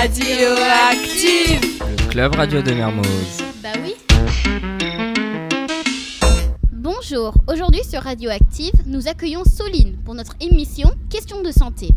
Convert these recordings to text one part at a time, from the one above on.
Radioactive Le club radio de Mermoz. Bah oui. Bonjour, aujourd'hui sur Radioactive, nous accueillons Soline pour notre émission Questions de santé.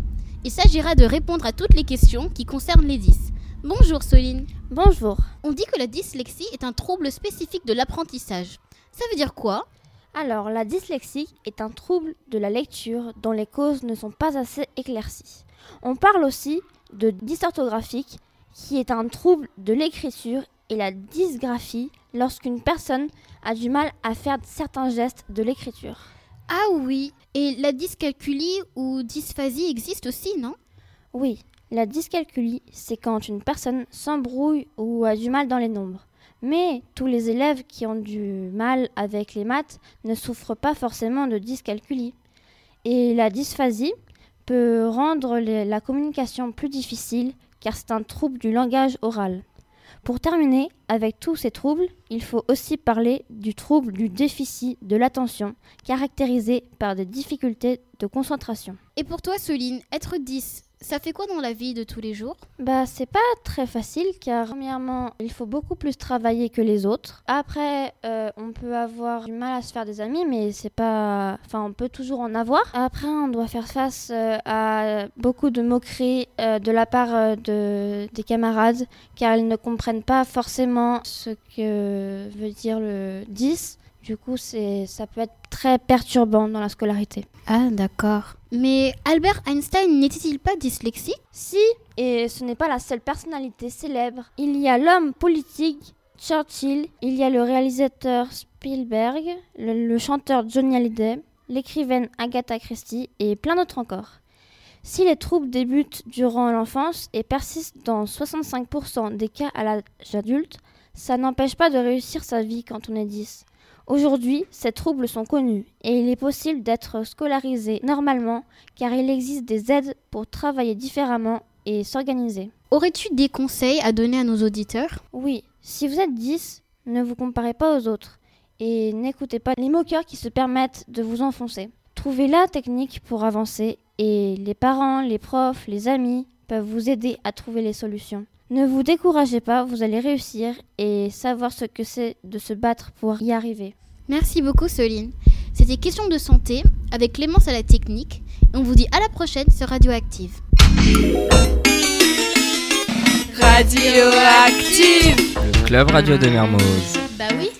Il s'agira de répondre à toutes les questions qui concernent les 10. Bonjour Soline. Bonjour. On dit que la dyslexie est un trouble spécifique de l'apprentissage. Ça veut dire quoi? Alors, la dyslexie est un trouble de la lecture dont les causes ne sont pas assez éclaircies. On parle aussi de dysorthographique, qui est un trouble de l'écriture, et la dysgraphie, lorsqu'une personne a du mal à faire certains gestes de l'écriture. Ah oui, et la dyscalculie ou dysphasie existe aussi, non? Oui, la dyscalculie, c'est quand une personne s'embrouille ou a du mal dans les nombres. Mais tous les élèves qui ont du mal avec les maths ne souffrent pas forcément de dyscalculie. Et la dysphasie peut rendre la communication plus difficile car c'est un trouble du langage oral. Pour terminer, avec tous ces troubles, il faut aussi parler du trouble du déficit de l'attention, caractérisé par des difficultés de concentration. Et pour toi Soline, être 10, ça fait quoi dans la vie de tous les jours? Bah, c'est pas très facile car, premièrement, il faut beaucoup plus travailler que les autres. Après, euh, on peut avoir du mal à se faire des amis, mais c'est pas. Enfin, on peut toujours en avoir. Après, on doit faire face euh, à beaucoup de moqueries euh, de la part de, des camarades car ils ne comprennent pas forcément ce que veut dire le 10. Du coup, c'est, ça peut être très perturbant dans la scolarité. Ah d'accord. Mais Albert Einstein n'était-il pas dyslexique? Si, et ce n'est pas la seule personnalité célèbre. Il y a l'homme politique Churchill, il y a le réalisateur Spielberg, le, le chanteur Johnny Hallyday, l'écrivaine Agatha Christie et plein d'autres encore. Si les troubles débutent durant l'enfance et persistent dans 65% des cas à l'âge adulte, ça n'empêche pas de réussir sa vie quand on est 10. Aujourd'hui, ces troubles sont connus et il est possible d'être scolarisé normalement car il existe des aides pour travailler différemment et s'organiser. Aurais-tu des conseils à donner à nos auditeurs? Oui, si vous êtes 10, ne vous comparez pas aux autres et n'écoutez pas les moqueurs qui se permettent de vous enfoncer. Trouvez la technique pour avancer et les parents, les profs, les amis peuvent vous aider à trouver les solutions. Ne vous découragez pas, vous allez réussir et savoir ce que c'est de se battre pour y arriver. Merci beaucoup Soline. C'était Question de santé avec Clémence à la technique. Et on vous dit à la prochaine sur Radioactive. Radioactive Le club radio de Mermoz. Bah oui.